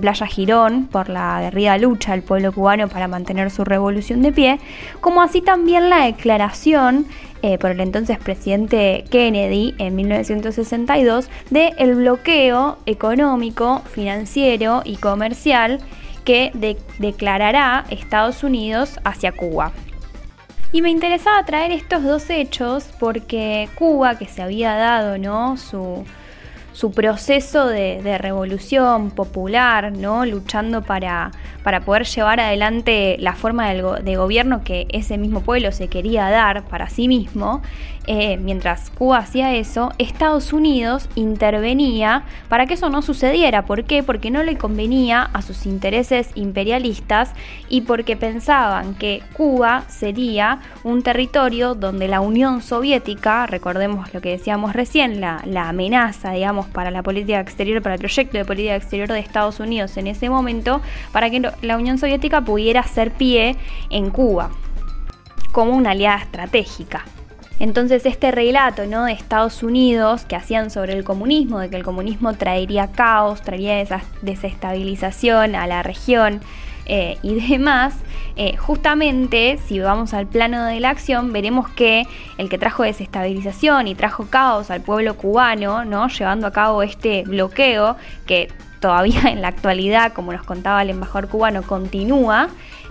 Playa Girón por la guerrilla lucha del pueblo cubano para mantener su revolución de pie, como así también la declaración eh, por el entonces presidente Kennedy en 1962 de bloqueo económico, financiero y comercial que declarará Estados Unidos hacia Cuba. Y me interesaba traer estos dos hechos porque Cuba, que se había dado ¿no? su, su proceso de, revolución popular, ¿no? luchando para, para poder llevar adelante la forma de gobierno que ese mismo pueblo se quería dar para sí mismo, eh, mientras Cuba hacía eso, Estados Unidos intervenía para que eso no sucediera. ¿Por qué? Porque no le convenía a sus intereses imperialistas y porque pensaban que Cuba sería un territorio donde la Unión Soviética, recordemos lo que decíamos recién, la, la amenaza, digamos, para la política exterior, para el proyecto de política exterior de Estados Unidos en ese momento, para que la Unión Soviética pudiera hacer pie en Cuba como una aliada estratégica. Entonces este relato ¿no? de Estados Unidos que hacían sobre el comunismo, de que el comunismo traería caos, traería desestabilización a la región eh, y demás, eh, justamente si vamos al plano de la acción veremos que el que trajo desestabilización y trajo caos al pueblo cubano, ¿no? llevando a cabo este bloqueo que todavía en la actualidad, como nos contaba el embajador cubano, continúa,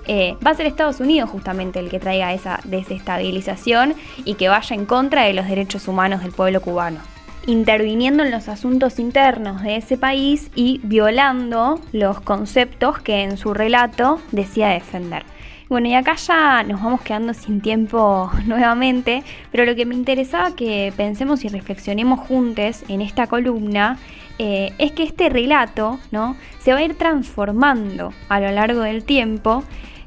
eh, va a ser Estados Unidos justamente el que traiga esa desestabilización y que vaya en contra de los derechos humanos del pueblo cubano interviniendo en los asuntos internos de ese país y violando los conceptos que en su relato decía defender. Bueno, y acá ya nos vamos quedando sin tiempo nuevamente, pero lo que me interesaba que pensemos y reflexionemos juntos en esta columna eh, es que este relato ¿no? se va a ir transformando a lo largo del tiempo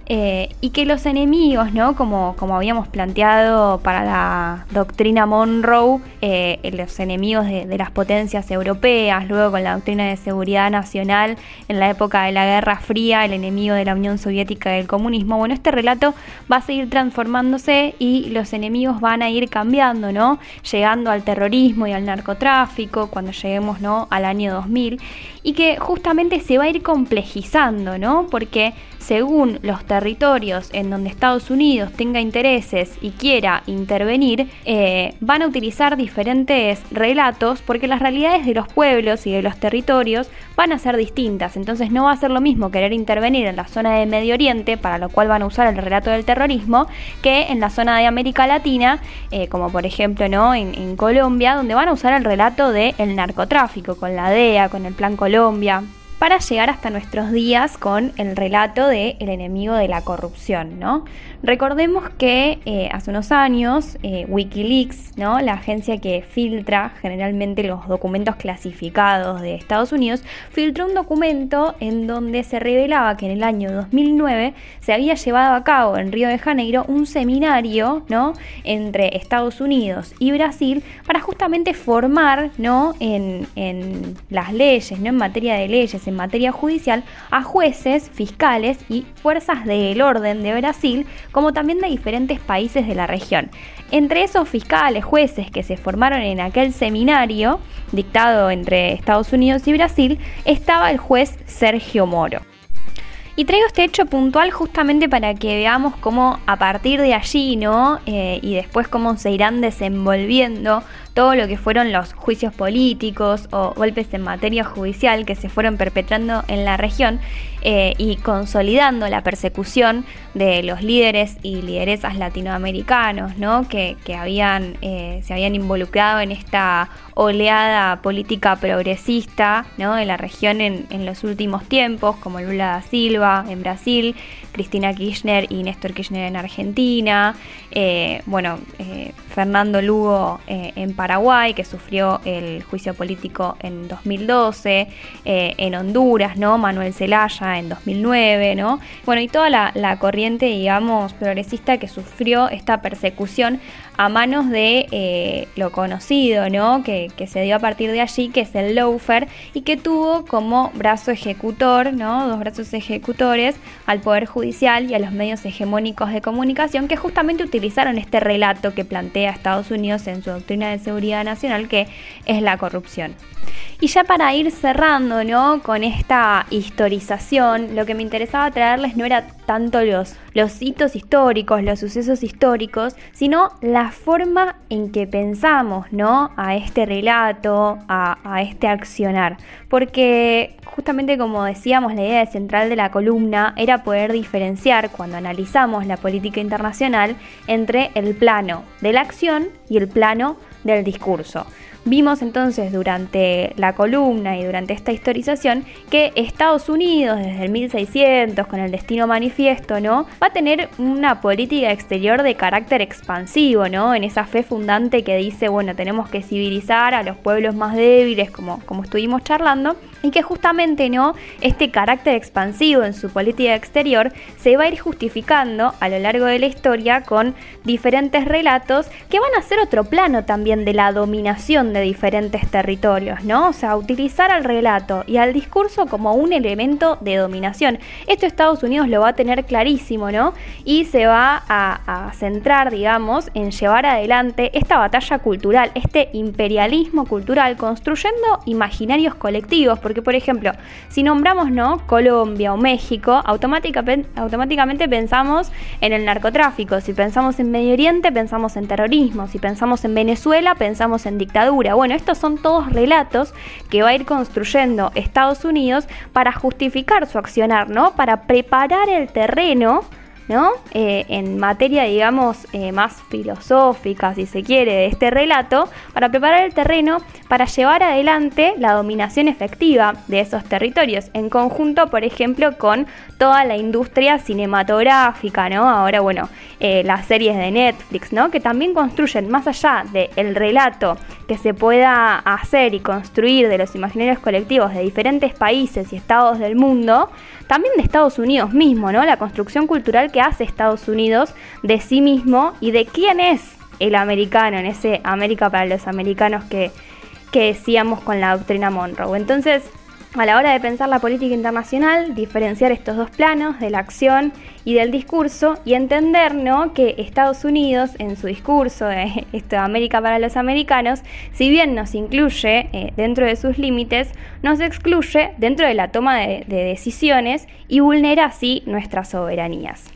eh, y que los enemigos, ¿no? como, como habíamos planteado para la doctrina Monroe, eh, los enemigos de, las potencias europeas, luego con la doctrina de seguridad nacional en la época de la Guerra Fría, el enemigo de la Unión Soviética y del comunismo. Bueno, este relato va a seguir transformándose y los enemigos van a ir cambiando, ¿no? llegando al terrorismo y al narcotráfico cuando lleguemos ¿no? al año 2000 y que justamente se va a ir complejizando, ¿no? porque según los territorios en donde Estados Unidos tenga intereses y quiera intervenir, eh, van a utilizar diferentes relatos porque las realidades de los pueblos y de los territorios van a ser distintas. Entonces no va a ser lo mismo querer intervenir en la zona de Medio Oriente, para lo cual van a usar el relato del terrorismo, que en la zona de América Latina, eh, como por ejemplo ¿no? En, Colombia, donde van a usar el relato del narcotráfico, con la DEA, con el Plan Colombia para llegar hasta nuestros días con el relato de El enemigo de la corrupción, ¿no? Recordemos que eh, hace unos años eh, Wikileaks, ¿no? la agencia que filtra generalmente los documentos clasificados de Estados Unidos, filtró un documento en donde se revelaba que en el año 2009 se había llevado a cabo en Río de Janeiro un seminario ¿no? entre Estados Unidos y Brasil para justamente formar ¿no? en, en las leyes, ¿no? en materia de leyes, en materia judicial, a jueces, fiscales y fuerzas del orden de Brasil como también de diferentes países de la región. Entre esos fiscales, jueces que se formaron en aquel seminario dictado entre Estados Unidos y Brasil, estaba el juez Sergio Moro. Y traigo este hecho puntual justamente para que veamos cómo a partir de allí, ¿no? Eh, y después cómo se irán desenvolviendo todo lo que fueron los juicios políticos o golpes en materia judicial que se fueron perpetrando en la región eh, y consolidando la persecución de los líderes y lideresas latinoamericanos, ¿no? que, habían, eh, se habían involucrado en esta oleada política progresista ¿no? de la región en, en los últimos tiempos, como Lula da Silva en Brasil, Cristina Kirchner y Néstor Kirchner en Argentina, eh, bueno, eh, Fernando Lugo eh, en Paraguay, que sufrió el juicio político en 2012, en Honduras, ¿no? Manuel Zelaya en 2009, ¿no? Bueno, y toda la, la corriente, digamos, progresista que sufrió esta persecución a manos de eh, lo conocido, ¿no? Que, se dio a partir de allí, que es el Loafer, y que tuvo como brazo ejecutor, ¿no? Dos brazos ejecutores al Poder Judicial y a los medios hegemónicos de comunicación que justamente utilizaron este relato que plantea Estados Unidos en su doctrina de seguridad nacional, que es la corrupción. Y ya para ir cerrando, ¿no? Con esta historización, lo que me interesaba traerles no era tanto los, los hitos históricos, los sucesos históricos, sino la forma en que pensamos, ¿no? A este relato, a, a este accionar. Porque justamente como decíamos, la idea central de la columna era poder diferenciar cuando analizamos la política internacional entre el plano de la acción y el plano del discurso. Vimos entonces durante la columna y durante esta historización que Estados Unidos desde el 1600 con el destino manifiesto, ¿no? Va a tener una política exterior de carácter expansivo, ¿no? En esa fe fundante que dice, bueno, tenemos que civilizar a los pueblos más débiles como, como estuvimos charlando y que justamente, ¿no? Este carácter expansivo en su política exterior se va a ir justificando a lo largo de la historia con diferentes relatos que van a ser otro plano también de la dominación de diferentes territorios, ¿no? O sea, utilizar al relato y al discurso como un elemento de dominación. Esto Estados Unidos lo va a tener clarísimo, ¿no? Y se va a, centrar, digamos, en llevar adelante esta batalla cultural, este imperialismo cultural, construyendo imaginarios colectivos, porque por ejemplo, si nombramos, ¿no? Colombia o México, automáticamente, automáticamente pensamos en el narcotráfico, si pensamos en Medio Oriente, pensamos en terrorismo, si pensamos en Venezuela, pensamos en dictadura, bueno, estos son todos relatos que va a ir construyendo Estados Unidos para justificar su accionar, ¿no? Para preparar el terreno ¿no? Eh, en materia, digamos, eh, más filosófica, si se quiere, de este relato, para preparar el terreno para llevar adelante la dominación efectiva de esos territorios, en conjunto, por ejemplo, con toda la industria cinematográfica, ¿no? Ahora, bueno, eh, las series de Netflix, ¿no? Que también construyen, más allá del relato que se pueda hacer y construir de los imaginarios colectivos de diferentes países y estados del mundo, también de Estados Unidos mismo, ¿no? La construcción cultural que hace Estados Unidos de sí mismo y de quién es el americano, en ese América para los americanos que, que decíamos con la doctrina Monroe. Entonces, a la hora de pensar la política internacional, diferenciar estos dos planos de la acción y del discurso y entender ¿no? que Estados Unidos en su discurso de esto, América para los americanos, si bien nos incluye eh, dentro de sus límites, nos excluye dentro de la toma de decisiones y vulnera así nuestras soberanías.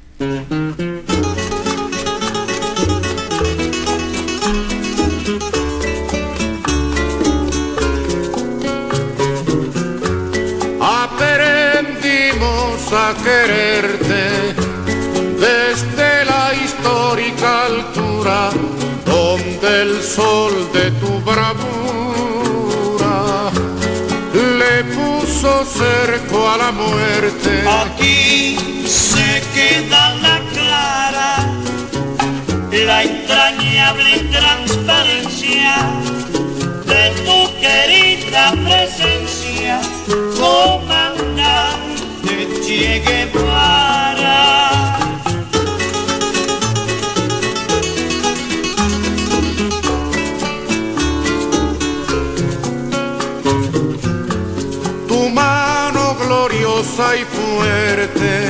A quererte desde la histórica altura donde el sol de tu bravura le puso cerco a la muerte. Aquí queda la clara, la entrañable transparencia de tu querida presencia, comandante Che Tu mano gloriosa y fuerte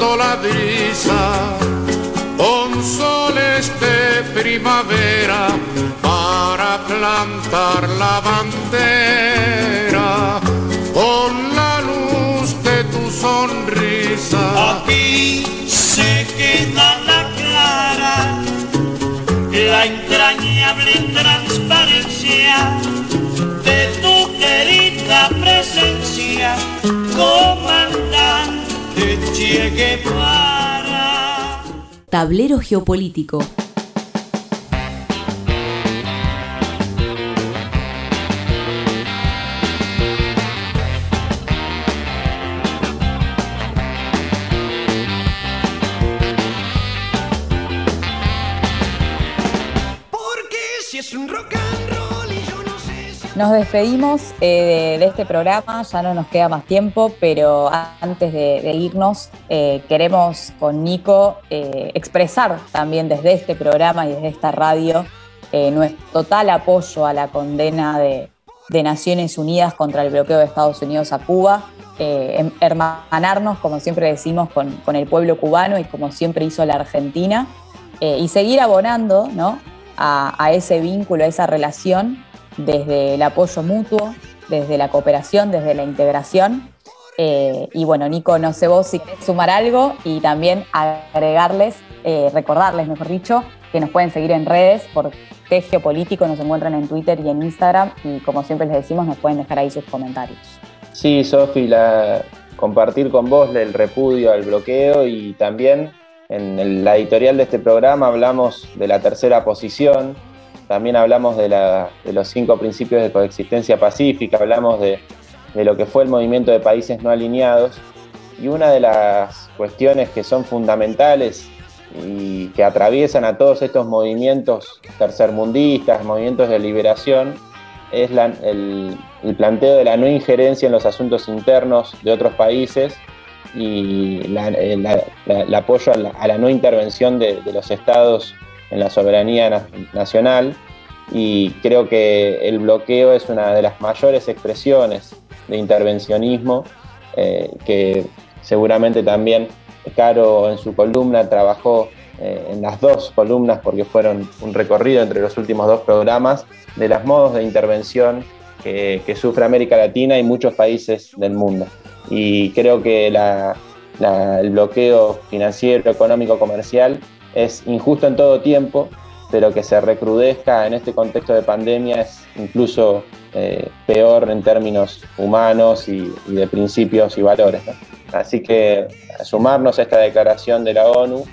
La brisa con soles de primavera para plantar la bandera con la luz de tu sonrisa. Aquí se queda la clara, la entrañable transparencia de tu querida presencia, comandante Tablero Geopolítico. Nos despedimos eh, de, este programa, ya no nos queda más tiempo, pero antes de, irnos, eh, queremos con Nico eh, expresar también desde este programa y desde esta radio nuestro total apoyo a la condena de, Naciones Unidas contra el bloqueo de Estados Unidos a Cuba, em- hermanarnos, como siempre decimos, con, el pueblo cubano y como siempre hizo la Argentina, y seguir abonando a ese vínculo, a esa relación desde el apoyo mutuo, desde la cooperación, desde la integración. Eh, y bueno, Nico, no sé vos si querés sumar algo y también agregarles, eh, recordarles, mejor dicho, que nos pueden seguir en redes por T Geopolítico, nos encuentran en Twitter y en Instagram y como siempre les decimos, nos pueden dejar ahí sus comentarios. Sí, Sofi, la- compartir con vos el repudio al bloqueo y también en la editorial de este programa hablamos de la tercera posición, también hablamos de, la- los cinco principios de coexistencia pacífica, hablamos de, lo que fue el movimiento de países no alineados y una de las cuestiones que son fundamentales y que atraviesan a todos estos movimientos tercermundistas, movimientos de liberación, es el, planteo de la no injerencia en los asuntos internos de otros países y eh, el apoyo a la, no intervención de los estados en la soberanía na- nacional. Y creo que el bloqueo es una de las mayores expresiones de intervencionismo eh, que seguramente también Caro en su columna trabajó eh, en las dos columnas porque fueron un recorrido entre los últimos dos programas de los modos de intervención que, que sufre América Latina y muchos países del mundo. Y creo que la- la- el bloqueo financiero, económico, comercial es injusto en todo tiempo, pero que se recrudezca en este contexto de pandemia es incluso eh, peor en términos humanos y, de principios y valores. Así que sumarnos a esta declaración de la ONU,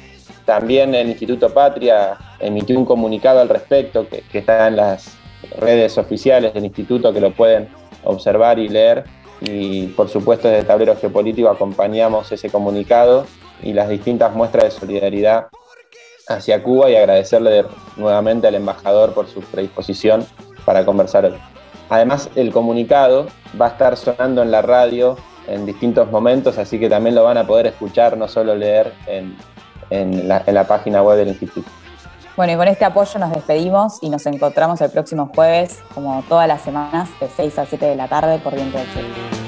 también el Instituto Patria emitió un comunicado al respecto que, que está en las redes oficiales del instituto que lo pueden observar y leer. Y por supuesto desde Tablero Geopolítico acompañamos ese comunicado y las distintas muestras de solidaridad hacia Cuba y agradecerle nuevamente al embajador por su predisposición para conversar hoy. Además, el comunicado va a estar sonando en la radio en distintos momentos, así que también lo van a poder escuchar, no solo leer en, en la, página web del instituto. Bueno, y con este apoyo nos despedimos y nos encontramos el próximo jueves, como todas las semanas, de 6 a 7 de la tarde por Viento del Sur.